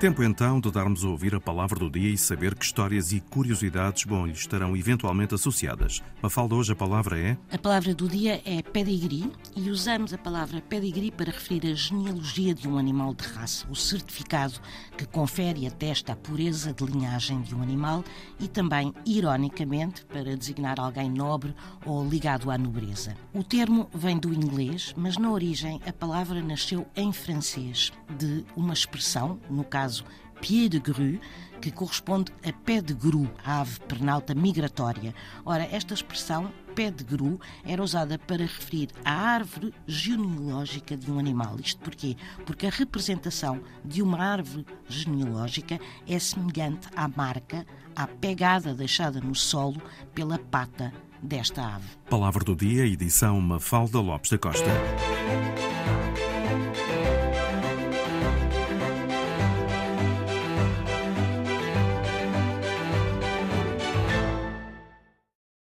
Tempo então de darmos a ouvir a palavra do dia e saber que histórias e curiosidades bom estarão eventualmente associadas. Mafalda, hoje a palavra é? A palavra do dia é pedigree e usamos a palavra pedigree para referir a genealogia de um animal de raça, o certificado que confere e atesta a pureza de linhagem de um animal e também, ironicamente, para designar alguém nobre ou ligado à nobreza. O termo vem do inglês, mas na origem a palavra nasceu em francês, de uma expressão, no caso caso pied de grue, que corresponde a pé de gru, ave pernalta migratória. Ora, esta expressão, pé de gru, era usada para referir à árvore genealógica de um animal. Isto porquê? Porque a representação de uma árvore genealógica é semelhante à marca, à pegada deixada no solo pela pata desta ave. Palavra do dia, edição Mafalda Lopes da Costa.